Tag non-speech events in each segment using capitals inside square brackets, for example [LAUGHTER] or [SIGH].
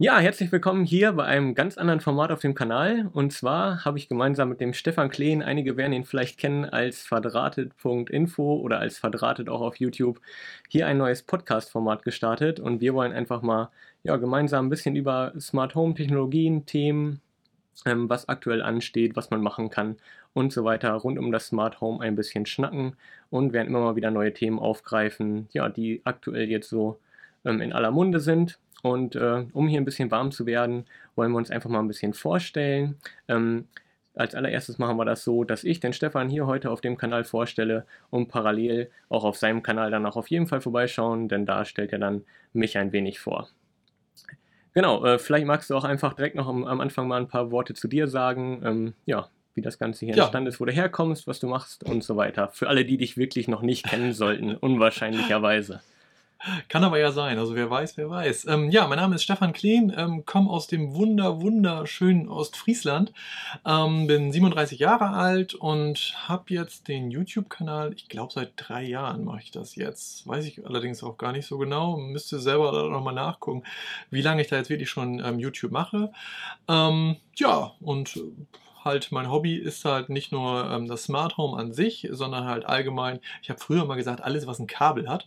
Ja, herzlich willkommen hier bei einem ganz anderen Format auf dem Kanal. Und zwar habe ich gemeinsam mit dem Stefan Kleen, einige werden ihn vielleicht kennen als verdrahtet.info oder als verdrahtet auch auf YouTube, hier ein neues Podcast-Format gestartet. Und wir wollen einfach mal ja, gemeinsam ein bisschen über Smart Home Technologien, Themen, ähm, was aktuell ansteht, was man machen kann und so weiter rund um das Smart Home ein bisschen schnacken und werden immer mal wieder neue Themen aufgreifen, ja, die aktuell jetzt so ähm, in aller Munde sind. Und äh, um hier ein bisschen warm zu werden, wollen wir uns einfach mal ein bisschen vorstellen. Ähm, als allererstes machen wir das so, dass ich den Stefan hier heute auf dem Kanal vorstelle und parallel auch auf seinem Kanal dann auch auf jeden Fall vorbeischauen, denn da stellt er dann mich ein wenig vor. Genau, äh, vielleicht magst du auch einfach direkt noch am, am, Anfang mal ein paar Worte zu dir sagen. Ähm, ja, wie das Ganze hier ja. entstanden ist, wo du herkommst, was du machst und so weiter. Für alle, die dich wirklich noch nicht kennen sollten, [LAUGHS] unwahrscheinlicherweise. Kann aber ja sein, also wer weiß, wer weiß. Ähm, ja, mein Name ist Stefan Kleen, ähm, komme aus dem wunder, wunderschönen Ostfriesland, ähm, bin 37 Jahre alt und habe jetzt den YouTube-Kanal, ich glaube seit drei Jahren mache ich das jetzt. Weiß ich allerdings auch gar nicht so genau, müsste selber nochmal nachgucken, wie lange ich da jetzt wirklich schon ähm, YouTube mache. Ähm, ja, und halt mein Hobby ist halt nicht nur ähm, das Smart Home an sich, sondern halt allgemein, ich habe früher mal gesagt, alles, was ein Kabel hat,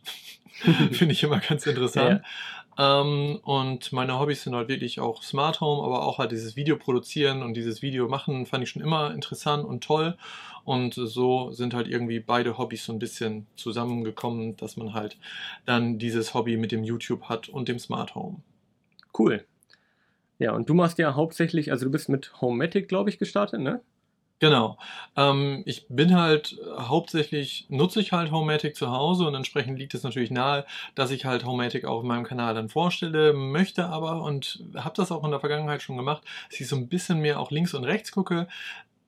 [LAUGHS] finde ich immer ganz interessant. Ja. Ähm, und meine Hobbys sind halt wirklich auch Smart Home, aber auch halt dieses Video produzieren und dieses Video machen fand ich schon immer interessant und toll. Und so sind halt irgendwie beide Hobbys so ein bisschen zusammengekommen, dass man halt dann dieses Hobby mit dem YouTube hat und dem Smart Home. Cool. Ja, und du machst ja hauptsächlich, also du bist mit Homematic, glaube ich, gestartet, ne? Genau. Ähm, ich bin halt äh, hauptsächlich, nutze ich halt Homematic zu Hause und entsprechend liegt es natürlich nahe, dass ich halt Homematic auch in meinem Kanal dann vorstelle, möchte aber und habe das auch in der Vergangenheit schon gemacht, dass ich so ein bisschen mehr auch links und rechts gucke,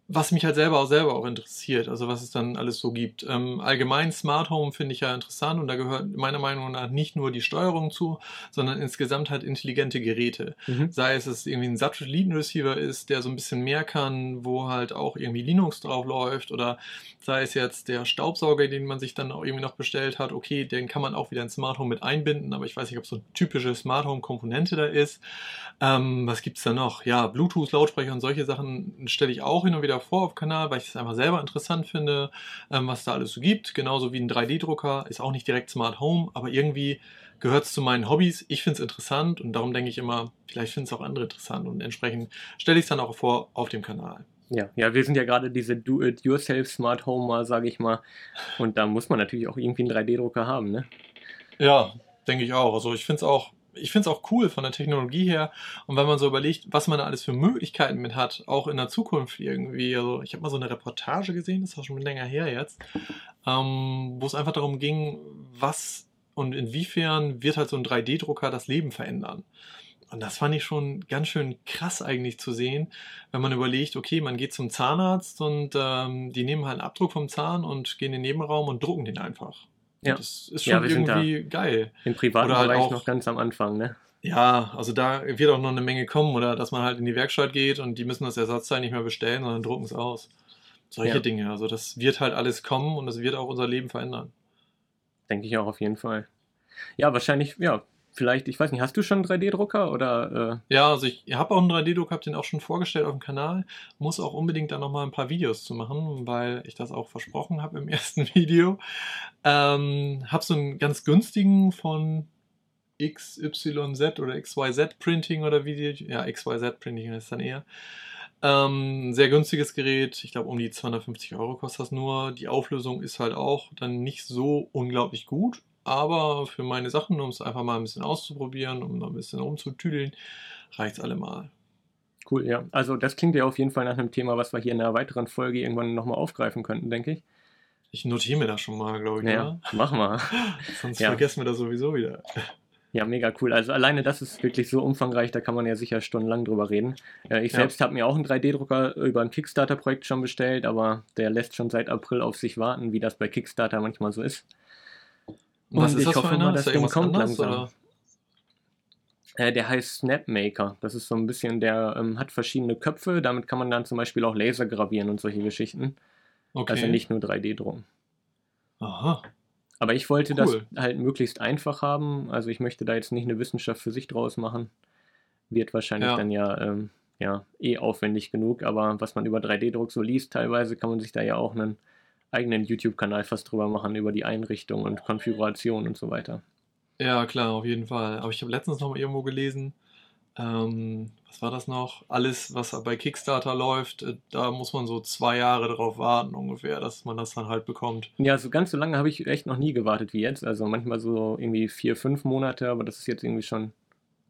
was mich halt selber auch selber auch interessiert, also was es dann alles so gibt. Ähm, allgemein Smart Home finde ich ja interessant und da gehört meiner Meinung nach nicht nur die Steuerung zu, sondern insgesamt halt intelligente Geräte. Mhm. Sei es, dass irgendwie ein Satellitenreceiver ist, der so ein bisschen mehr kann, wo halt auch irgendwie Linux drauf läuft oder sei es jetzt der Staubsauger, den man sich dann auch irgendwie noch bestellt hat, okay, den kann man auch wieder in Smart Home mit einbinden, aber ich weiß nicht, ob so eine typische Smart Home Komponente da ist. Ähm, was es da noch? Ja, Bluetooth, Lautsprecher und solche Sachen stelle ich auch hin und wieder wieder vor auf Kanal, weil ich es einfach selber interessant finde, ähm, was da alles so gibt. Genauso wie ein 3D-Drucker, ist auch nicht direkt Smart Home, aber irgendwie gehört es zu meinen Hobbys. Ich finde es interessant und darum denke ich immer, vielleicht finden es auch andere interessant und entsprechend stelle ich es dann auch vor auf dem Kanal. Ja, ja, wir sind ja gerade diese Do-it-yourself Smart Home, sage ich mal. Und da muss man natürlich auch irgendwie einen 3D-Drucker haben, ne? Ja, denke ich auch. Also ich finde es auch ich finde es auch cool von der Technologie her. Und wenn man so überlegt, was man da alles für Möglichkeiten mit hat, auch in der Zukunft irgendwie. Also ich habe mal so eine Reportage gesehen, das war schon länger her jetzt, ähm, wo es einfach darum ging, was und inwiefern wird halt so ein 3D-Drucker das Leben verändern. Und das fand ich schon ganz schön krass eigentlich zu sehen, wenn man überlegt, okay, man geht zum Zahnarzt und ähm, die nehmen halt einen Abdruck vom Zahn und gehen in den Nebenraum und drucken den einfach. Ja. Das ist schon ja, irgendwie geil. Im privaten oder halt Bereich auch, noch ganz am Anfang, ne? Ja, also da wird auch noch eine Menge kommen oder dass man halt in die Werkstatt geht und die müssen das Ersatzteil nicht mehr bestellen, sondern drucken es aus. Solche ja. Dinge. Also das wird halt alles kommen und das wird auch unser Leben verändern. Denke ich auch auf jeden Fall. Ja, wahrscheinlich, ja, vielleicht, ich weiß nicht, hast du schon einen 3D-Drucker oder? Äh? Ja, also ich habe auch einen 3D-Drucker, habe den auch schon vorgestellt auf dem Kanal. Muss auch unbedingt da nochmal ein paar Videos zu machen, weil ich das auch versprochen habe im [LAUGHS] ersten Video. Ähm, habe so einen ganz günstigen von XYZ oder XYZ Printing oder wie die, ja, XYZ Printing ist dann eher. Ähm, sehr günstiges Gerät, ich glaube um die 250 Euro kostet das nur. Die Auflösung ist halt auch dann nicht so unglaublich gut, aber für meine Sachen, um es einfach mal ein bisschen auszuprobieren, um noch ein bisschen rumzutüdeln, reicht es allemal. Cool, ja. Also das klingt ja auf jeden Fall nach einem Thema, was wir hier in einer weiteren Folge irgendwann nochmal aufgreifen könnten, denke ich. Ich notiere mir das schon mal, glaube ich. Ja, machen wir. [LAUGHS] Sonst ja. vergessen wir das sowieso wieder. Ja, mega cool. Also alleine das ist wirklich so umfangreich, da kann man ja sicher stundenlang drüber reden. ich ja. selbst habe mir auch einen 3D-Drucker über ein Kickstarter-Projekt schon bestellt, aber der lässt schon seit April auf sich warten, wie das bei Kickstarter manchmal so ist. Und was ich hoffe mal, das Ding kommt anders, langsam. Äh, der heißt Snapmaker. Das ist so ein bisschen, der ähm, hat verschiedene Köpfe. Damit kann man dann zum Beispiel auch Laser gravieren und solche Geschichten. Okay. Also nicht nur 3D-Drucken. Aha. Aber ich wollte cool. das halt möglichst einfach haben. Also ich möchte da jetzt nicht eine Wissenschaft für sich draus machen. wird wahrscheinlich Ja. dann ja, ähm, ja eh aufwendig genug, aber was man über 3D-Druck so liest, teilweise kann man sich da ja auch einen eigenen YouTube-Kanal fast drüber machen, über die Einrichtung und Konfiguration und so weiter. Ja, klar, auf jeden Fall. Aber ich habe letztens noch mal irgendwo gelesen, ähm, was war das noch? Alles, was bei Kickstarter läuft, äh, da muss man so zwei Jahre drauf warten ungefähr, dass man das dann halt bekommt. Ja, so ganz so lange habe ich echt noch nie gewartet wie jetzt. Also manchmal so irgendwie vier, fünf Monate, aber das ist jetzt irgendwie schon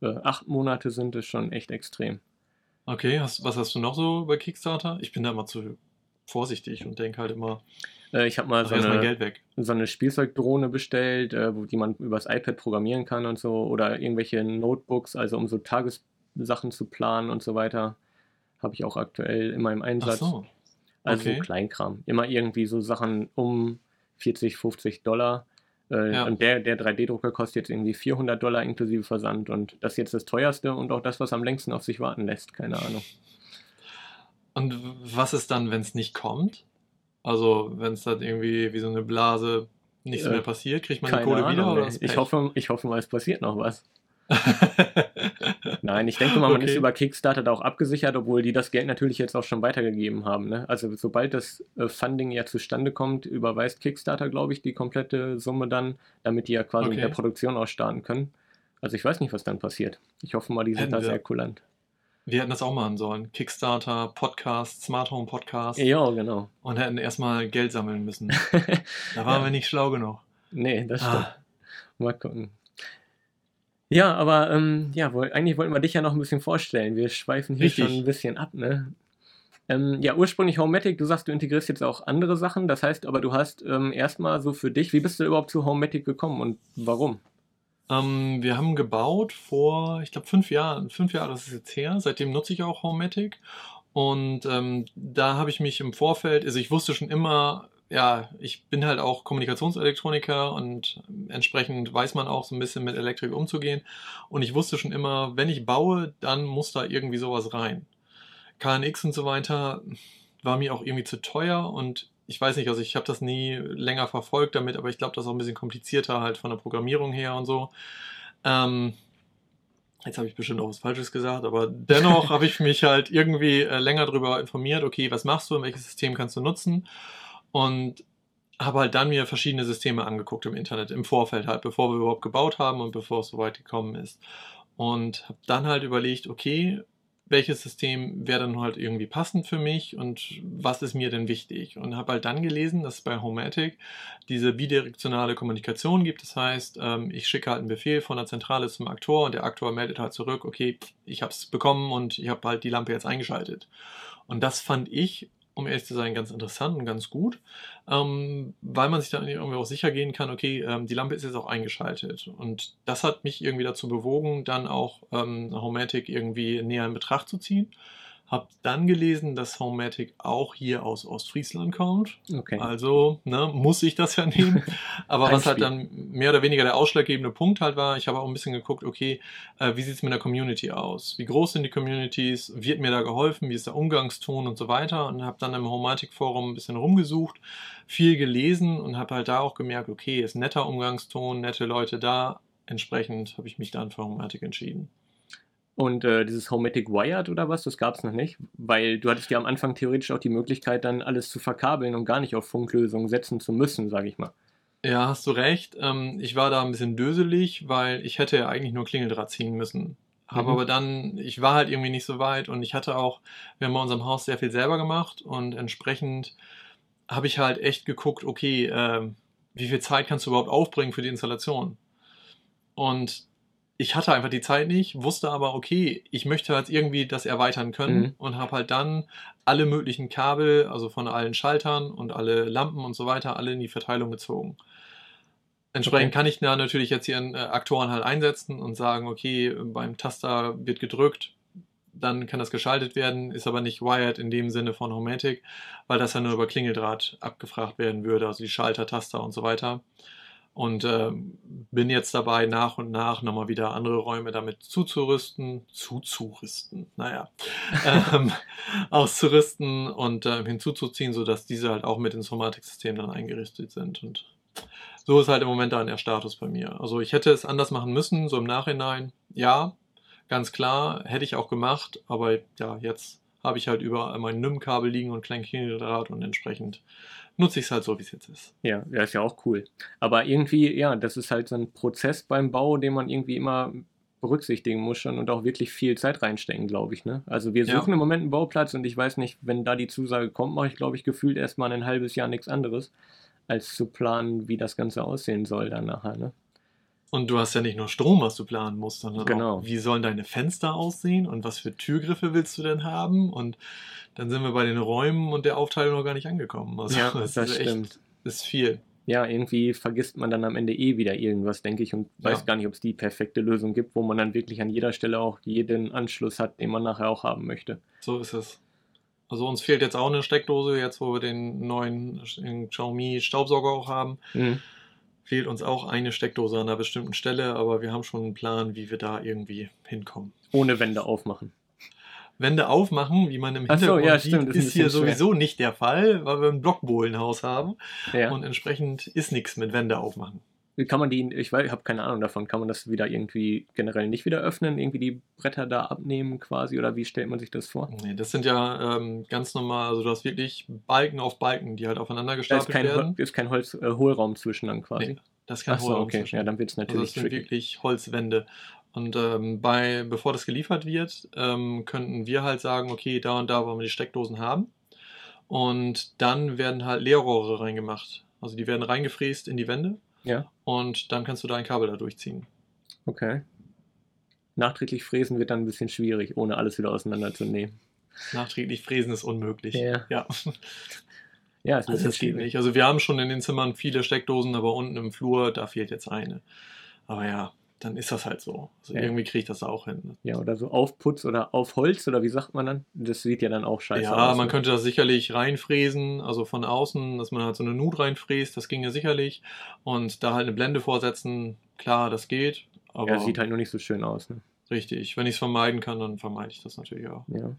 äh, acht Monate sind es schon echt extrem. Okay, hast, was hast du noch so bei Kickstarter? Ich bin da immer zu vorsichtig und denke halt immer, Äh, ich habe mal ach, so eine, Geld weg. so eine Spielzeugdrohne bestellt, äh, wo die man übers iPad programmieren kann und so, oder irgendwelche Notebooks, also um so Tagessachen zu planen und so weiter, habe ich auch aktuell in meinem Ach Einsatz. so. Also okay. so Kleinkram. Immer irgendwie so Sachen um 40, 50 Dollar. Äh, Ja. Und der, der 3D-Drucker kostet jetzt irgendwie 400 Dollar inklusive Versand. Und das ist jetzt das teuerste und auch das, was am längsten auf sich warten lässt. Keine Ahnung. Und was ist dann, wenn es nicht kommt? Also, wenn es dann irgendwie wie so eine Blase nichts Äh, mehr passiert, kriegt man die Kohle wieder Ahnung. oder ey. ist ich, hoffe, ich hoffe mal, es passiert noch was. [LAUGHS] Nein, ich denke mal, man ist Okay. über Kickstarter da auch abgesichert, obwohl die das Geld natürlich jetzt auch schon weitergegeben haben. Ne? Also sobald das äh, Funding ja zustande kommt, überweist Kickstarter, glaube ich, die komplette Summe dann, damit die ja quasi mit Okay. der Produktion auch starten können. Also ich weiß nicht, was dann passiert. Ich hoffe mal, die sind Hätten da wir- sehr kulant. Wir hätten das auch machen sollen. Kickstarter, Podcast, Smart Home Podcast. Ja, genau. Und hätten erstmal Geld sammeln müssen. [LAUGHS] Da waren Ja. wir nicht schlau genug. nee, das stimmt. Ah, Mal gucken. Ja, aber ähm, ja, woll, eigentlich wollten wir dich ja noch ein bisschen vorstellen. Wir schweifen hier Richtig. schon ein bisschen ab, ne? Ähm, ja, ursprünglich Homematic, du sagst, du integrierst jetzt auch andere Sachen. Das heißt aber, du hast ähm, erstmal so für dich, wie bist du überhaupt zu Homematic gekommen und warum? Ähm, wir haben gebaut vor, ich glaube, fünf Jahren. Fünf Jahre ist es jetzt her. Seitdem nutze ich auch Homematic. Und ähm, da habe ich mich im Vorfeld, also ich wusste schon immer, ja, ich bin halt auch Kommunikationselektroniker und entsprechend weiß man auch so ein bisschen mit Elektrik umzugehen. Und ich wusste schon immer, wenn ich baue, dann muss da irgendwie sowas rein. KNX und so weiter war mir auch irgendwie zu teuer und ich weiß nicht, also ich habe das nie länger verfolgt damit, aber ich glaube, das ist auch ein bisschen komplizierter halt von der Programmierung her und so. Ähm, jetzt habe ich bestimmt auch was Falsches gesagt, aber dennoch [LAUGHS] habe ich mich halt irgendwie äh, länger darüber informiert, okay, was machst du, welches System kannst du nutzen und habe halt dann mir verschiedene Systeme angeguckt im Internet, im Vorfeld halt, bevor wir überhaupt gebaut haben und bevor es soweit gekommen ist. Und habe dann halt überlegt, okay, welches System wäre dann halt irgendwie passend für mich und was ist mir denn wichtig? Und habe halt dann gelesen, dass es bei Homematic diese bidirektionale Kommunikation gibt. Das heißt, ähm, ich schicke halt einen Befehl von der Zentrale zum Aktor und der Aktor meldet halt zurück, okay, ich habe es bekommen und ich habe halt die Lampe jetzt eingeschaltet. Und das fand ich, um ehrlich zu sein, ganz interessant und ganz gut, ähm, weil man sich dann irgendwie auch sicher gehen kann, okay, ähm, die Lampe ist jetzt auch eingeschaltet. Und das hat mich irgendwie dazu bewogen, dann auch ähm, Homematic irgendwie näher in Betracht zu ziehen. Hab dann gelesen, dass Homematic auch hier aus Ostfriesland kommt. Okay. Also ne, muss ich das ja nehmen. [LAUGHS] Aber was halt dann mehr oder weniger der ausschlaggebende Punkt halt war, ich habe auch ein bisschen geguckt, okay, äh, wie sieht es mit der Community aus? Wie groß sind die Communities? Wird mir da geholfen? Wie ist der Umgangston und so weiter? Und habe dann im Homematic-Forum ein bisschen rumgesucht, viel gelesen und habe halt da auch gemerkt, okay, ist netter Umgangston, nette Leute da. Entsprechend habe ich mich dann für Homematic entschieden. Und äh, dieses Homematic Wired oder was, das gab es noch nicht, weil du hattest ja am Anfang theoretisch auch die Möglichkeit, dann alles zu verkabeln und gar nicht auf Funklösungen setzen zu müssen, sage ich mal. Ja, hast du recht. Ähm, ich war da ein bisschen döselig, weil ich hätte ja eigentlich nur Klingeldraht ziehen müssen. Habe Mhm. aber dann, ich war halt irgendwie nicht so weit und ich hatte auch, wir haben bei unserem Haus sehr viel selber gemacht und entsprechend habe ich halt echt geguckt, okay, ähm, wie viel Zeit kannst du überhaupt aufbringen für die Installation? Und ich hatte einfach die Zeit nicht, wusste aber, okay, ich möchte halt irgendwie das erweitern können Mhm. und habe halt dann alle möglichen Kabel, also von allen Schaltern und alle Lampen und so weiter, alle in die Verteilung gezogen. Entsprechend Okay. kann ich da natürlich jetzt hier einen äh, Aktoren halt einsetzen und sagen, okay, beim Taster wird gedrückt, dann kann das geschaltet werden, ist aber nicht wired in dem Sinne von Homematic, weil das ja nur über Klingeldraht abgefragt werden würde, also die Schalter, Taster und so weiter. Und ähm, bin jetzt dabei, nach und nach nochmal wieder andere Räume damit zuzurüsten, zuzurüsten, naja, [LAUGHS] ähm, auszurüsten und äh, hinzuzuziehen, sodass diese halt auch mit ins Homematic-System dann eingerichtet sind. Und so ist halt im Moment dann der Status bei mir. Also ich hätte es anders machen müssen, so im Nachhinein, ja, ganz klar, hätte ich auch gemacht, aber ja, jetzt habe ich halt überall mein NIM-Kabel liegen und Kleinkilodraht und entsprechend nutze ich es halt so, wie es jetzt ist. Ja, ja, ist ja auch cool. Aber irgendwie, ja, das ist halt so ein Prozess beim Bau, den man irgendwie immer berücksichtigen muss schon und auch wirklich viel Zeit reinstecken, glaube ich. Ne? Also wir suchen ja. im Moment einen Bauplatz und ich weiß nicht, wenn da die Zusage kommt, mache ich, glaube ich, gefühlt erstmal ein halbes Jahr nichts anderes, als zu planen, wie das Ganze aussehen soll dann nachher. Ne? Und du hast ja nicht nur Strom, was du planen musst, sondern genau. auch, wie sollen deine Fenster aussehen und was für Türgriffe willst du denn haben? Und dann sind wir bei den Räumen und der Aufteilung noch gar nicht angekommen. Also ja, [LAUGHS] das, das ist stimmt. Echt, ist viel. Ja, irgendwie vergisst man dann am Ende eh wieder irgendwas, denke ich, und weiß ja. gar nicht, ob es die perfekte Lösung gibt, wo man dann wirklich an jeder Stelle auch jeden Anschluss hat, den man nachher auch haben möchte. So ist es. Also uns fehlt jetzt auch eine Steckdose, jetzt wo wir den neuen Xiaomi Staubsauger auch haben. Mhm fehlt uns auch eine Steckdose an einer bestimmten Stelle, aber wir haben schon einen Plan, wie wir da irgendwie hinkommen. Ohne Wände aufmachen. Wände aufmachen, wie man im Hintergrund so, ja, sieht, stimmt, ist, ist hier sowieso schwer. nicht der Fall, weil wir ein Blockbohlenhaus haben ja. und entsprechend ist nichts mit Wände aufmachen. Kann man die, ich weiß, ich habe keine Ahnung davon, kann man das wieder irgendwie generell nicht wieder öffnen, irgendwie die Bretter da abnehmen quasi oder wie stellt man sich das vor? Nee, das sind ja ähm, ganz normal, also du hast wirklich Balken auf Balken, die halt aufeinander gestapelt da ist kein, werden. ist kein Holz, äh, Hohlraum zwischen dann quasi. Nee, das ist kein Achso, Hohlraum okay. zwischen. Ja, dann wird es natürlich also das sind wirklich Holzwände. Und ähm, bei, bevor das geliefert wird, ähm, könnten wir halt sagen, okay, da und da wollen wir die Steckdosen haben. Und dann werden halt Leerrohre reingemacht. Also die werden reingefräst in die Wände ja. Und dann kannst du dein Kabel da durchziehen. Okay. Nachträglich fräsen wird dann ein bisschen schwierig, ohne alles wieder auseinanderzunehmen. Nachträglich fräsen ist unmöglich. Ja. Ja, [LAUGHS] ja ist also das geht nicht. Also wir haben schon in den Zimmern viele Steckdosen, aber unten im Flur, da fehlt jetzt eine. Aber ja, dann ist das halt so. Also ja. irgendwie kriege ich das auch hin. Ja, oder so Aufputz oder auf Holz oder wie sagt man dann? Das sieht ja dann auch scheiße ja, aus. Ja, man ne? könnte das sicherlich reinfräsen, also von außen, dass man halt so eine Nut reinfräst, das ging ja sicherlich. Und da halt eine Blende vorsetzen, klar, das geht. Aber ja, sieht halt nur nicht so schön aus. Ne? Richtig. Wenn ich es vermeiden kann, dann vermeide ich das natürlich auch. Ja.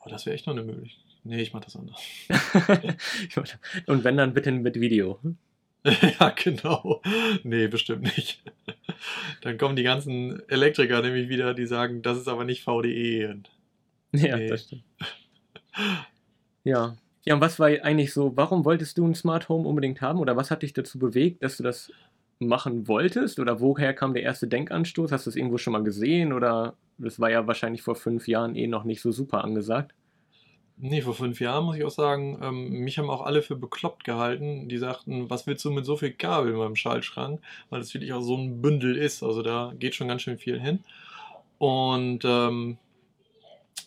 Aber das wäre echt noch eine Möglichkeit. Nee, ich mach das anders. [LAUGHS] [LAUGHS] Und wenn dann bitte mit Video. [LAUGHS] ja, genau. Nee, bestimmt nicht. [LAUGHS] Dann kommen die ganzen Elektriker nämlich wieder, die sagen, das ist aber nicht VDE. Und [LAUGHS] ja, nee. das stimmt. [LAUGHS] Ja. Ja, und was war eigentlich so, warum wolltest du ein Smart Home unbedingt haben oder was hat dich dazu bewegt, dass du das machen wolltest oder woher kam der erste Denkanstoß? Hast du es irgendwo schon mal gesehen oder das war ja wahrscheinlich vor fünf Jahren eh noch nicht so super angesagt? Nee, vor fünf Jahren muss ich auch sagen, ähm, mich haben auch alle für bekloppt gehalten. Die sagten, was willst du mit so viel Kabel in meinem Schaltschrank? Weil das wirklich auch so ein Bündel ist. Also da geht schon ganz schön viel hin. Und ähm,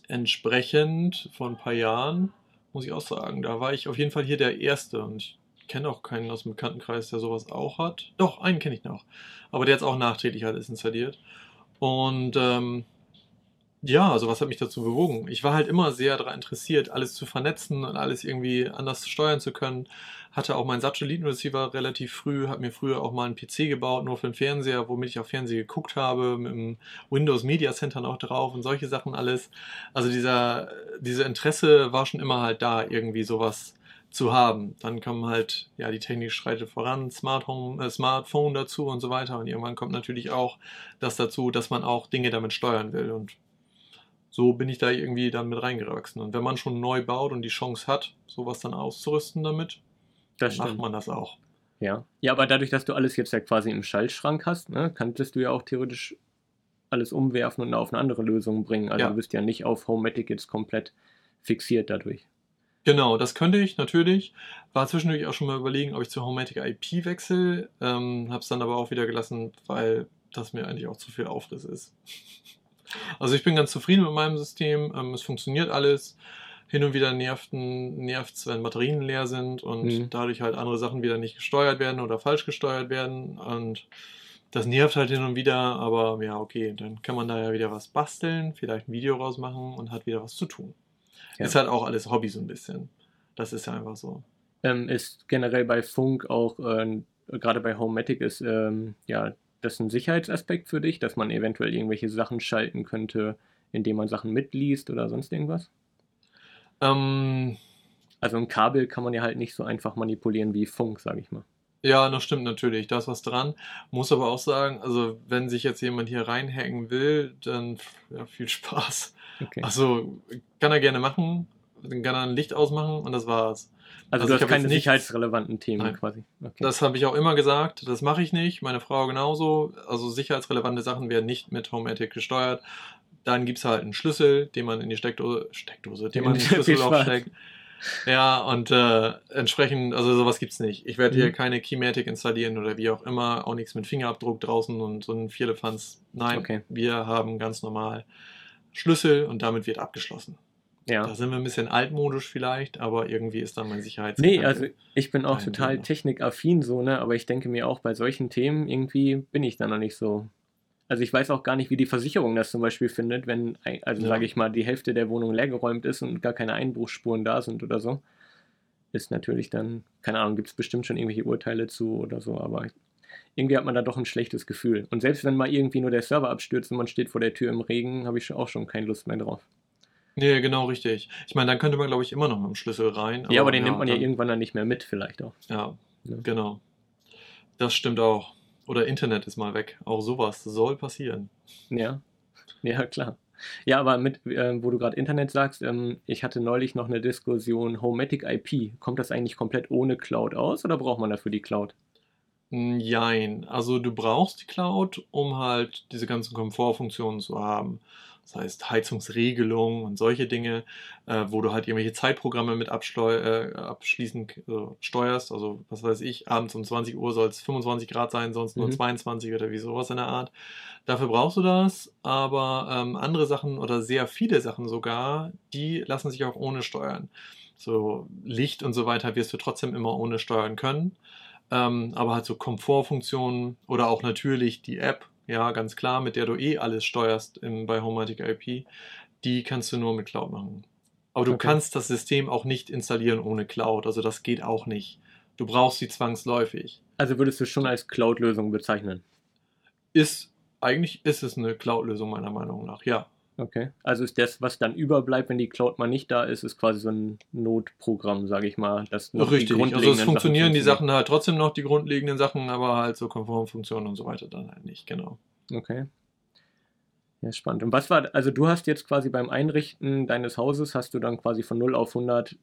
entsprechend vor ein paar Jahren, muss ich auch sagen, da war ich auf jeden Fall hier der Erste. Und ich kenne auch keinen aus dem Bekanntenkreis, der sowas auch hat. Doch, einen kenne ich noch. Aber der hat es auch nachträglich halt installiert. Und ähm, ja, also was hat mich dazu bewogen? Ich war halt immer sehr daran interessiert, alles zu vernetzen und alles irgendwie anders steuern zu können. Hatte auch meinen Satellitenreceiver relativ früh, habe mir früher auch mal einen PC gebaut, nur für den Fernseher, womit ich auf Fernsehen geguckt habe, mit dem Windows Media Center noch drauf und solche Sachen alles. Also dieser, diese Interesse war schon immer halt da, irgendwie sowas zu haben. Dann kam halt, ja, die Technik schreitet voran, Smart Home, äh, Smartphone dazu und so weiter. Und irgendwann kommt natürlich auch das dazu, dass man auch Dinge damit steuern will. Und so bin ich da irgendwie dann mit reingewachsen. Und wenn man schon neu baut und die Chance hat, sowas dann auszurüsten damit, das macht man das auch. Ja. ja, aber dadurch, dass du alles jetzt ja quasi im Schaltschrank hast, ne, könntest du ja auch theoretisch alles umwerfen und auf eine andere Lösung bringen. Also ja. du bist ja nicht auf Homematic jetzt komplett fixiert dadurch. Genau, das könnte ich natürlich. War zwischendurch auch schon mal überlegen, ob ich zu Homematic IP wechsle. Ähm, hab's dann aber auch wieder gelassen, weil das mir eigentlich auch zu viel Aufriss ist. Also ich bin ganz zufrieden mit meinem System. Ähm, es funktioniert alles. Hin und wieder nervt es, wenn Batterien leer sind und mhm. dadurch halt andere Sachen wieder nicht gesteuert werden oder falsch gesteuert werden. Und das nervt halt hin und wieder, aber ja, okay, dann kann man da ja wieder was basteln, vielleicht ein Video rausmachen und hat wieder was zu tun. Ja. Ist halt auch alles Hobby so ein bisschen. Das ist ja einfach so. Ähm, ist generell bei Funk auch, äh, gerade bei Homematic ist ähm, ja das ein Sicherheitsaspekt für dich, dass man eventuell irgendwelche Sachen schalten könnte, indem man Sachen mitliest oder sonst irgendwas? Ähm, also ein Kabel kann man ja halt nicht so einfach manipulieren wie Funk, sage ich mal. Ja, das stimmt natürlich, da ist was dran. Muss aber auch sagen, also wenn sich jetzt jemand hier reinhacken will, dann ja, viel [LAUGHS] Spaß. Okay. Also kann er gerne machen, dann kann er ein Licht ausmachen und das war's. Also, Also du hast keine nichts- sicherheitsrelevanten Themen Nein. quasi. Okay. Das habe ich auch immer gesagt, das mache ich nicht, meine Frau genauso. Also sicherheitsrelevante Sachen werden nicht mit Homematic gesteuert. Dann gibt es halt einen Schlüssel, den man in die Steckdose, Steckdose, den man in den Schlüsselloch steckt. Ja, und äh, entsprechend, also sowas gibt's nicht. Ich werde hier Mhm. keine Keymatic installieren oder wie auch immer, auch nichts mit Fingerabdruck draußen und so ein Vierlefanz. Nein, Okay. wir haben ganz normal Schlüssel und damit wird abgeschlossen. Ja. Da sind wir ein bisschen altmodisch vielleicht, aber irgendwie ist da mein Sicherheits. Nee, also ich bin auch total Thema. technikaffin so, ne? Aber ich denke mir auch bei solchen Themen irgendwie bin ich da noch nicht so. Also ich weiß auch gar nicht, wie die Versicherung das zum Beispiel findet, wenn, also Ja. sage ich mal, die Hälfte der Wohnung leergeräumt ist und gar keine Einbruchsspuren da sind oder so. Ist natürlich dann, keine Ahnung, gibt es bestimmt schon irgendwelche Urteile zu oder so, aber irgendwie hat man da doch ein schlechtes Gefühl. Und selbst wenn mal irgendwie nur der Server abstürzt und man steht vor der Tür im Regen, habe ich auch schon keine Lust mehr drauf. Nee, genau richtig. Ich meine, dann könnte man, glaube ich, immer noch mit dem Schlüssel rein. ja, aber den nimmt man ja dann- irgendwann dann nicht mehr mit, vielleicht auch. Ja, Ja. genau. Das stimmt auch. Oder Internet ist mal weg. Auch sowas soll passieren. Ja, ja, klar. Ja, aber mit, ähm, wo du gerade Internet sagst, ähm, ich hatte neulich noch eine Diskussion, Homematic IP, kommt das eigentlich komplett ohne Cloud aus oder braucht man dafür die Cloud? Jein. Also du brauchst die Cloud, um halt diese ganzen Komfortfunktionen zu haben. Das heißt Heizungsregelung und solche Dinge, äh, wo du halt irgendwelche Zeitprogramme mit äh, abschließen äh, steuerst. Also was weiß ich, abends um 20 Uhr soll es 25 Grad sein, sonst nur Mhm. 22 oder wie sowas in der Art. Dafür brauchst du das, aber ähm, andere Sachen oder sehr viele Sachen sogar, die lassen sich auch ohne steuern. So Licht und so weiter wirst du trotzdem immer ohne steuern können. Ähm, aber halt so Komfortfunktionen oder auch natürlich die App, ja, ganz klar, mit der du eh alles steuerst im, bei Homematic IP, die kannst du nur mit Cloud machen. Aber du Okay. kannst das System auch nicht installieren ohne Cloud, also das geht auch nicht. Du brauchst sie zwangsläufig. Also würdest du schon als Cloud-Lösung bezeichnen? Ist, eigentlich ist es eine Cloud-Lösung meiner Meinung nach, ja. Okay. Also ist das, was dann überbleibt, wenn die Cloud mal nicht da ist, ist quasi so ein Notprogramm, sage ich mal. Das noch die Richtig, also es funktionieren die funktionieren. Sachen halt trotzdem noch, die grundlegenden Sachen, aber halt so Konformfunktionen und so weiter dann halt nicht, genau. Okay. Ja, spannend. Und was war, also du hast jetzt quasi beim Einrichten deines Hauses, hast du dann quasi von 0 auf 100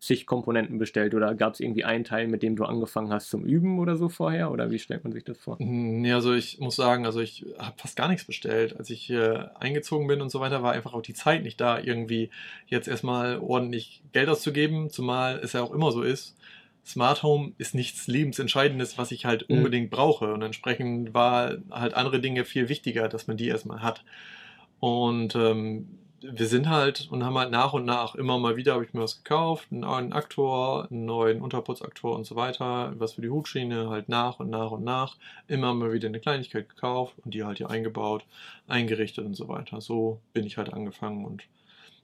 zig Komponenten bestellt oder gab es irgendwie einen Teil, mit dem du angefangen hast zum Üben oder so vorher? Oder wie stellt man sich das vor? Nee, also ich muss sagen, also ich habe fast gar nichts bestellt. Als ich hier eingezogen bin und so weiter, war einfach auch die Zeit nicht da, irgendwie jetzt erstmal ordentlich Geld auszugeben, zumal es ja auch immer so ist. Smart Home ist nichts Lebensentscheidendes, was ich halt Mhm. unbedingt brauche. Und entsprechend war halt andere Dinge viel wichtiger, dass man die erstmal hat. Und ähm, wir sind halt und haben halt nach und nach immer mal wieder habe ich mir was gekauft, einen neuen Aktor, einen neuen Unterputzaktor und so weiter, was für die Hutschiene, halt nach und nach und nach immer mal wieder eine Kleinigkeit gekauft und die halt hier eingebaut, eingerichtet und so weiter. So bin ich halt angefangen und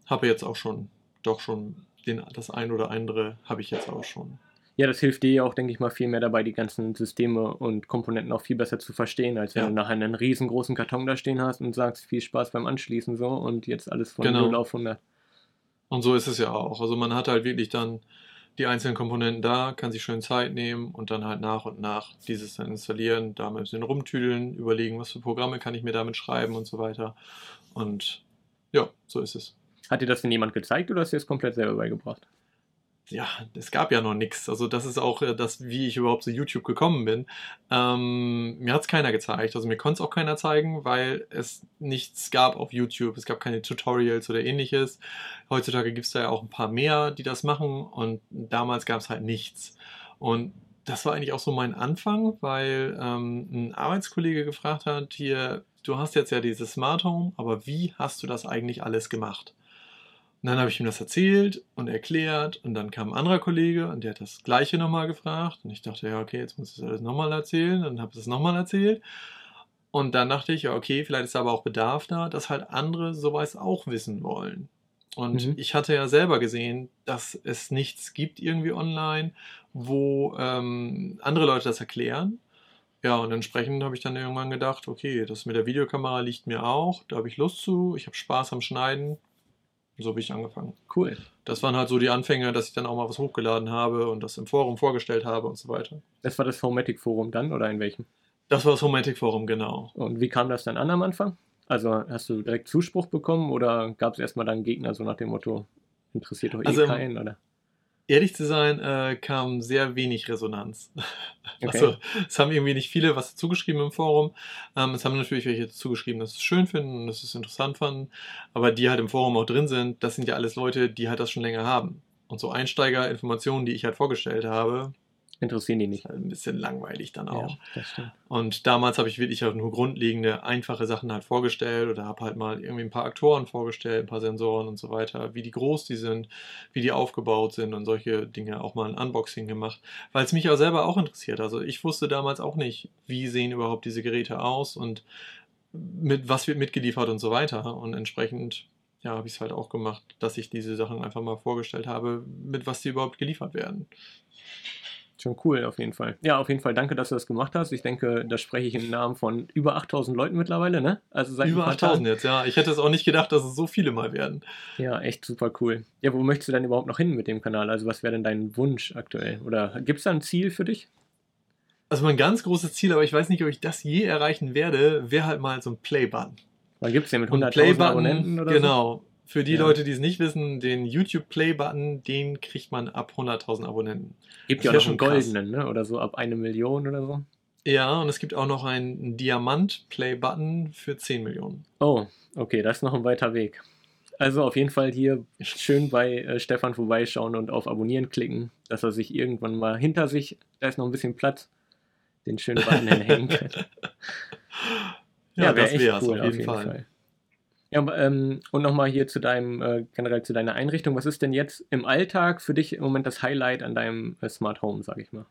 habe jetzt auch schon, doch schon den, das ein oder andere habe ich jetzt auch schon. Ja, das hilft dir ja auch, denke ich mal, viel mehr dabei, die ganzen Systeme und Komponenten auch viel besser zu verstehen, als wenn Ja. du nachher einen riesengroßen Karton da stehen hast und sagst, viel Spaß beim Anschließen so und jetzt alles von Genau. 0 auf 100. Und so ist es ja auch. Also man hat halt wirklich dann die einzelnen Komponenten da, kann sich schön Zeit nehmen und dann halt nach und nach dieses dann installieren, da ein bisschen rumtüdeln, überlegen, was für Programme kann ich mir damit schreiben und so weiter. Und ja, so ist es. Hat dir das denn jemand gezeigt oder hast du es komplett selber beigebracht? Ja, es gab ja noch nichts. Also das ist auch äh, das, wie ich überhaupt zu YouTube gekommen bin. Ähm, mir hat es keiner gezeigt. Also mir konnte es auch keiner zeigen, weil es nichts gab auf YouTube. Es gab keine Tutorials oder ähnliches. Heutzutage gibt es da ja auch ein paar mehr, die das machen. Und damals gab es halt nichts. Und das war eigentlich auch so mein Anfang, weil ähm, ein Arbeitskollege gefragt hat, hier, du hast jetzt ja dieses Smart Home, aber wie hast du das eigentlich alles gemacht? Und dann habe ich ihm das erzählt und erklärt und dann kam ein anderer Kollege und der hat das gleiche nochmal gefragt und ich dachte, ja, okay, jetzt muss ich das alles nochmal erzählen und habe das nochmal erzählt. Und dann dachte ich, ja, okay, vielleicht ist aber auch Bedarf da, dass halt andere sowas auch wissen wollen. Und Mhm. ich hatte ja selber gesehen, dass es nichts gibt irgendwie online, wo ähm, andere Leute das erklären. Ja, und entsprechend habe ich dann irgendwann gedacht, okay, das mit der Videokamera liegt mir auch, da habe ich Lust zu, ich habe Spaß am Schneiden. So habe ich angefangen. Cool. Das waren halt so die Anfänge, dass ich dann auch mal was hochgeladen habe und das im Forum vorgestellt habe und so weiter. Das war das Homematic Forum dann oder in welchem? Das war das Homematic Forum, genau. Und wie kam das dann an am Anfang? Also hast du direkt Zuspruch bekommen oder gab es erstmal dann Gegner so nach dem Motto, interessiert doch eh Also, keinen? Oder? Ehrlich zu sein, äh, kam sehr wenig Resonanz. [LAUGHS] Okay. Also, es haben irgendwie nicht viele was zugeschrieben im Forum. Ähm, es haben natürlich welche zugeschrieben, dass sie es schön finden und dass sie es interessant fanden. Aber die halt im Forum auch drin sind, das sind ja alles Leute, die halt das schon länger haben. Und so Einsteigerinformationen, die ich halt vorgestellt habe, Interessieren die nicht. halt ein bisschen langweilig dann auch. Ja. Und damals habe ich wirklich auch nur grundlegende, einfache Sachen halt vorgestellt oder habe halt mal irgendwie ein paar Aktoren vorgestellt, ein paar Sensoren und so weiter, wie die groß die sind, wie die aufgebaut sind und solche Dinge auch mal ein Unboxing gemacht, weil es mich auch selber auch interessiert. Also ich wusste damals auch nicht, wie sehen überhaupt diese Geräte aus und mit was wird mitgeliefert und so weiter. Und entsprechend ja, habe ich es halt auch gemacht, dass ich diese Sachen einfach mal vorgestellt habe, mit was die überhaupt geliefert werden. Schon cool, auf jeden Fall. Ja, auf jeden Fall danke, dass du das gemacht hast. Ich denke, da spreche ich im Namen von über 8000 Leuten mittlerweile, ne? Also seit Über paar 8000 Tagen. jetzt, ja. Ich hätte es auch nicht gedacht, dass es so viele mal werden. Ja, echt super cool. Ja, wo möchtest du denn überhaupt noch hin mit dem Kanal? Also was wäre denn dein Wunsch aktuell? Oder gibt es da ein Ziel für dich? Also mein ganz großes Ziel, aber ich weiß nicht, ob ich das je erreichen werde, wäre halt mal so ein Play-Button. Weil gibt es ja mit Und 100.000 Abonnenten oder so? genau. Für die Ja. Leute, die es nicht wissen, den YouTube Play-Button, den kriegt man ab 100.000 Abonnenten. Gibt ja auch noch schon einen goldenen, ne? Oder so ab eine Million oder so. Ja, und es gibt auch noch einen Diamant-Play-Button für 10 Millionen. Oh, okay, das ist noch ein weiter Weg. Also auf jeden Fall hier schön bei äh, Stefan vorbeischauen und auf Abonnieren klicken, dass er sich irgendwann mal hinter sich, da ist noch ein bisschen Platz, den schönen Button hinhängen kann. [LAUGHS] Ja, wär das wäre es auf jeden, Fall. Ja, ähm, und nochmal hier zu deinem, äh, generell zu deiner Einrichtung. Was ist denn jetzt im Alltag für dich im Moment das Highlight an deinem äh, Smart Home, sag ich mal?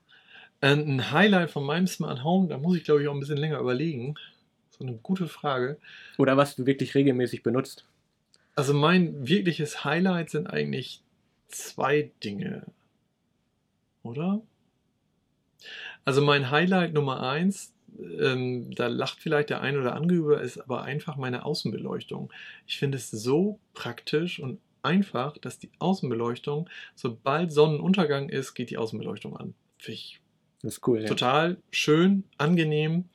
Äh, Ein Highlight von meinem Smart Home, da muss ich glaube ich auch ein bisschen länger überlegen. So eine gute Frage. Oder was du wirklich regelmäßig benutzt? Also mein wirkliches Highlight sind eigentlich zwei Dinge. Oder? Also mein Highlight Nummer eins, ähm, da lacht vielleicht der ein oder andere über, ist aber einfach meine Außenbeleuchtung. Ich finde es so praktisch und einfach, dass die Außenbeleuchtung, sobald Sonnenuntergang ist, geht die Außenbeleuchtung an. Finde ich Das ist cool, ja. total schön, angenehm.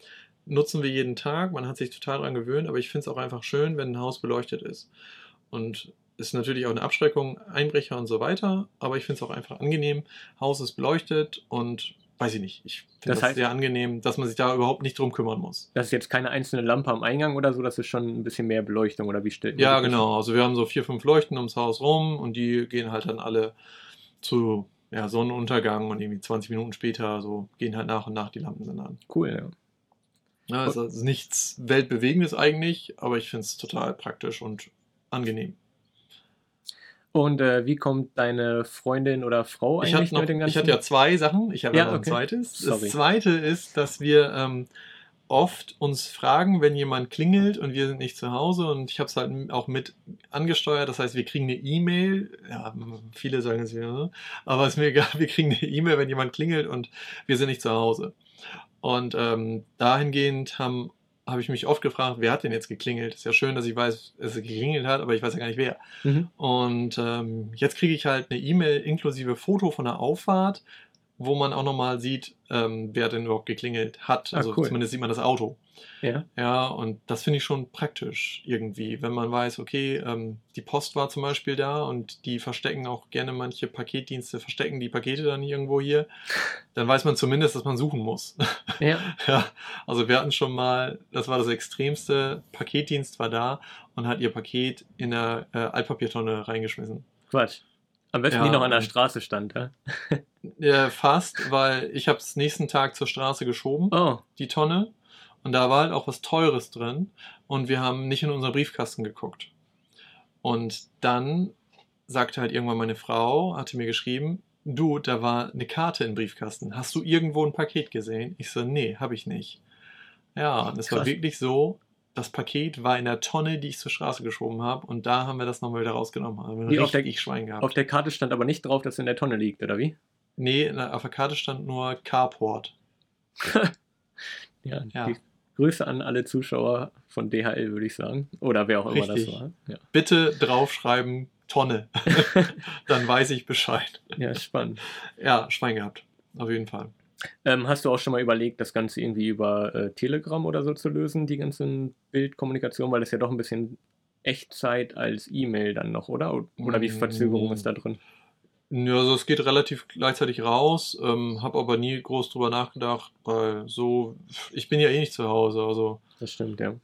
Nutzen wir jeden Tag. Man hat sich total daran gewöhnt, aber ich finde es auch einfach schön, wenn ein Haus beleuchtet ist. Und ist natürlich auch eine Abschreckung, Einbrecher und so weiter, aber ich finde es auch einfach angenehm. Haus ist beleuchtet und weiß ich nicht. Ich finde Das das, heißt- sehr angenehm, dass man sich da überhaupt nicht drum kümmern muss. Das ist jetzt keine einzelne Lampe am Eingang oder so, das ist schon ein bisschen mehr Beleuchtung oder wie stellt man Ja, genau. Also wir haben so vier, fünf Leuchten ums Haus rum und die gehen halt dann alle zu ja, Sonnenuntergang und irgendwie 20 Minuten später so gehen halt nach und nach die Lampen dann an. Cool, ja. Ja, es ist nichts Weltbewegendes eigentlich, aber ich finde es total praktisch und angenehm. Und äh, wie kommt deine Freundin oder Frau Ich, eigentlich hab noch, mit dem ganzen? ich hatte ja zwei Sachen, ich habe Ja, ja, noch ein okay. zweites. Sorry. Das zweite ist, dass wir ähm, oft uns fragen, wenn jemand klingelt und wir sind nicht zu Hause und ich habe es halt auch mit angesteuert, das heißt, wir kriegen eine E-Mail, ja, viele sagen es wieder, ne? aber es ist mir egal, wir kriegen eine E-Mail, wenn jemand klingelt und wir sind nicht zu Hause. Und ähm, dahingehend haben habe ich mich oft gefragt, wer hat denn jetzt geklingelt? Ist ja schön, dass ich weiß, dass es geklingelt hat, aber ich weiß ja gar nicht wer. Mhm. Und ähm, jetzt kriege ich halt eine E-Mail inklusive Foto von der Auffahrt, wo man auch nochmal sieht, ähm, wer denn überhaupt geklingelt hat. Ah, Also cool. zumindest sieht man das Auto. Ja. Ja, und das finde ich schon praktisch irgendwie, wenn man weiß, okay, ähm, die Post war zum Beispiel da und die verstecken auch gerne manche Paketdienste, verstecken die Pakete dann irgendwo hier, [LAUGHS] dann weiß man zumindest, dass man suchen muss. [LAUGHS] ja. ja, also wir hatten schon mal, das war das Extremste, Paketdienst war da und hat ihr Paket in eine äh, Altpapiertonne reingeschmissen. Quatsch. Am besten Ja, die noch an der Straße stand, ja? [LAUGHS] Ja, fast, weil ich habe es nächsten Tag zur Straße geschoben, Oh, die Tonne. Und da war halt auch was Teures drin. Und wir haben nicht in unseren Briefkasten geguckt. Und dann sagte halt irgendwann meine Frau, hatte mir geschrieben, du, da war eine Karte im Briefkasten. Hast du irgendwo ein Paket gesehen? Ich so, nee, habe ich nicht. Ja, und es war wirklich so, das Paket war in der Tonne, die ich zur Straße geschoben habe. Und da haben wir das nochmal wieder rausgenommen. Haben wir Wie auf der- Schwein gehabt. auf der Karte stand aber nicht drauf, dass es in der Tonne liegt, oder wie? Nee, auf der Karte stand nur Carport. [LAUGHS] Ja, Ja. Grüße an alle Zuschauer von DHL, würde ich sagen. Oder wer auch immer Richtig. das war. Ja. bitte draufschreiben Tonne. [LAUGHS] dann weiß ich Bescheid. Ja, spannend. Ja, Schwein gehabt. Auf jeden Fall. Ähm, hast du auch schon mal überlegt, das Ganze irgendwie über äh, Telegram oder so zu lösen, die ganzen Bildkommunikation, weil das ja doch ein bisschen Echtzeit als E-Mail dann noch, oder? Oder wie viel Verzögerung ist da drin? Ja, also es geht relativ gleichzeitig raus, ähm, habe aber nie groß drüber nachgedacht, weil so, ich bin ja eh nicht zu Hause, also. Das stimmt, ja.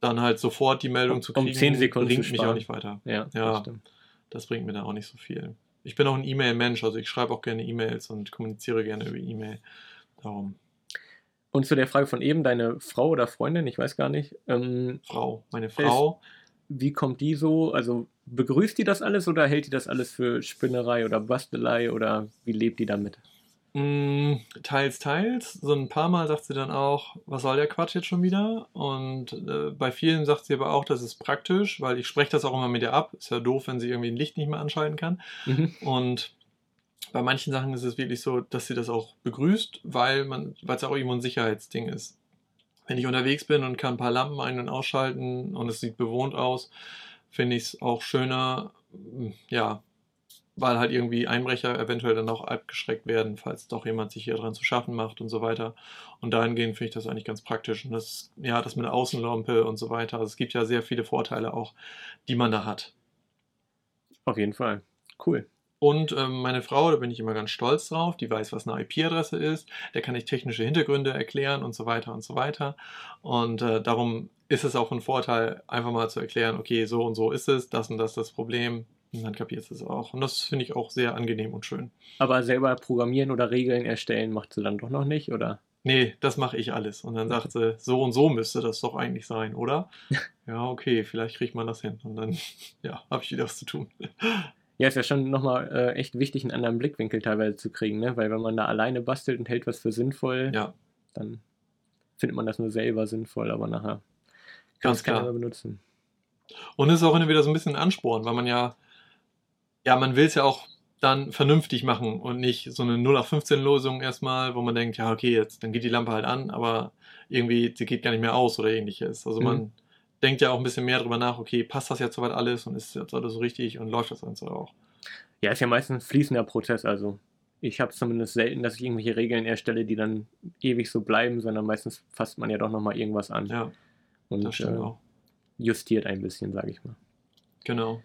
Dann halt sofort die Meldung zu kriegen, um 10 Sekunden bringt mich auch nicht weiter. Ja, ja das stimmt. Das bringt mir dann auch nicht so viel. Ich bin auch ein E-Mail-Mensch, also ich schreibe auch gerne E-Mails und kommuniziere gerne über E-Mail. Darum. Und zu der Frage von eben, deine Frau oder Freundin, ich weiß gar nicht. Ähm, Frau, meine Frau. Wie kommt die so? Also begrüßt die das alles oder hält die das alles für Spinnerei oder Bastelei oder wie lebt die damit? Mm, teils, teils. So ein paar Mal sagt sie dann auch, was soll der Quatsch jetzt schon wieder? Und äh, bei vielen sagt sie aber auch, das ist praktisch, weil ich spreche das auch immer mit ihr ab. Ist ja doof, wenn sie irgendwie ein Licht nicht mehr anschalten kann. Mhm. Und bei manchen Sachen ist es wirklich so, dass sie das auch begrüßt, weil man, weil es auch irgendwo ein Sicherheitsding ist. Wenn ich unterwegs bin und kann ein paar Lampen ein- und ausschalten und es sieht bewohnt aus, finde ich es auch schöner, ja, weil halt irgendwie Einbrecher eventuell dann auch abgeschreckt werden, falls doch jemand sich hier dran zu schaffen macht und so weiter. Und dahingehend finde ich das eigentlich ganz praktisch. Und das, ja, das mit der Außenlampe und so weiter. Also es gibt ja sehr viele Vorteile auch, die man da hat. Auf jeden Fall. Cool. Und ähm, meine Frau, da bin ich immer ganz stolz drauf, die weiß, was eine IP-Adresse ist, der kann ich technische Hintergründe erklären und so weiter und so weiter. Und äh, darum ist es auch ein Vorteil, einfach mal zu erklären, okay, so und so ist es, das und das ist das Problem, und dann kapiert es auch. Und das finde ich auch sehr angenehm und schön. Aber selber programmieren oder Regeln erstellen macht sie dann doch noch nicht, oder? Nee, das mache ich alles. Und dann sagt sie, so und so müsste das doch eigentlich sein, oder? [LAUGHS] ja, okay, vielleicht kriegt man das hin. Und dann, [LAUGHS] ja, habe ich wieder was zu tun. [LAUGHS] Ja, ist ja schon nochmal äh, echt wichtig, einen anderen Blickwinkel teilweise zu kriegen, ne? Weil wenn man da alleine bastelt und hält was für sinnvoll, ja. dann findet man das nur selber sinnvoll, aber nachher keiner mehr benutzen. Und es ist auch immer wieder so ein bisschen ein Ansporn, weil man ja ja, man will es ja auch dann vernünftig machen und nicht so eine 0 auf 15 Lösung erstmal, wo man denkt, ja, okay, jetzt, dann geht die Lampe halt an, aber irgendwie, sie geht gar nicht mehr aus oder ähnliches. Also mhm. man denkt ja auch ein bisschen mehr darüber nach, okay, passt das jetzt soweit alles und ist jetzt alles so richtig und läuft das Ganze auch. Ja, ist ja meistens ein fließender Prozess, also ich habe zumindest selten, dass ich irgendwelche Regeln erstelle, die dann ewig so bleiben, sondern meistens fasst man ja doch nochmal irgendwas an. Ja, und äh, justiert ein bisschen, sage ich mal. Genau.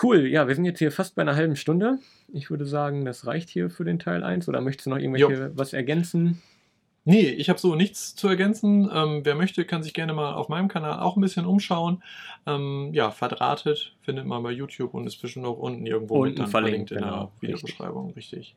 Cool, ja, wir sind jetzt hier fast bei einer halben Stunde. Ich würde sagen, das reicht hier für den Teil 1. Oder möchtest du noch irgendwelche jo. was ergänzen? Nee, ich habe so nichts zu ergänzen. Ähm, wer möchte, kann sich gerne mal auf meinem Kanal auch ein bisschen umschauen. Ähm, ja, verdrahtet findet man bei YouTube und ist bestimmt auch unten irgendwo unten mit verlinkt, verlinkt in genau, der Videobeschreibung. Richtig. richtig.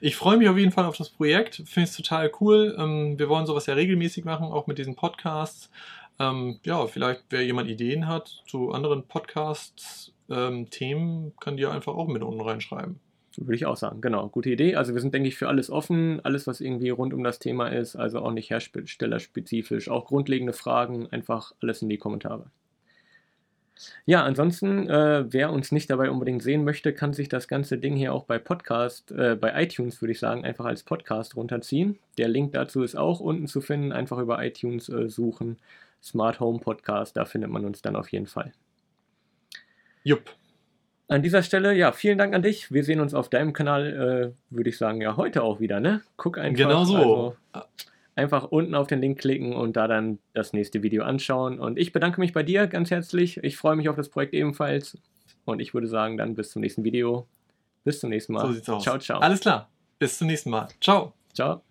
Ich freue mich auf jeden Fall auf das Projekt. Finde es total cool. Ähm, wir wollen sowas ja regelmäßig machen, auch mit diesen Podcasts. Ähm, ja, vielleicht, wer jemand Ideen hat zu anderen Podcasts, ähm, Themen, kann die einfach auch mit unten reinschreiben. Würde ich auch sagen, genau. Gute Idee. Also wir sind, denke ich, für alles offen, alles, was irgendwie rund um das Thema ist, also auch nicht herstellerspezifisch, auch grundlegende Fragen, einfach alles in die Kommentare. Ja, ansonsten, äh, wer uns nicht dabei unbedingt sehen möchte, kann sich das ganze Ding hier auch bei Podcast, äh, bei iTunes würde ich sagen, einfach als Podcast runterziehen. Der Link dazu ist auch unten zu finden, einfach über iTunes äh, suchen. Smart Home Podcast, da findet man uns dann auf jeden Fall. Jupp. An dieser Stelle, ja, vielen Dank an dich. Wir sehen uns auf deinem Kanal, äh, würde ich sagen, ja, heute auch wieder, ne? Guck einfach. Genau so. Also, einfach unten auf den Link klicken und da dann das nächste Video anschauen. Und ich bedanke mich bei dir ganz herzlich. Ich freue mich auf das Projekt ebenfalls. Und ich würde sagen, dann bis zum nächsten Video. Bis zum nächsten Mal. So sieht's aus. Ciao, ciao. Alles klar. Bis zum nächsten Mal. Ciao. Ciao.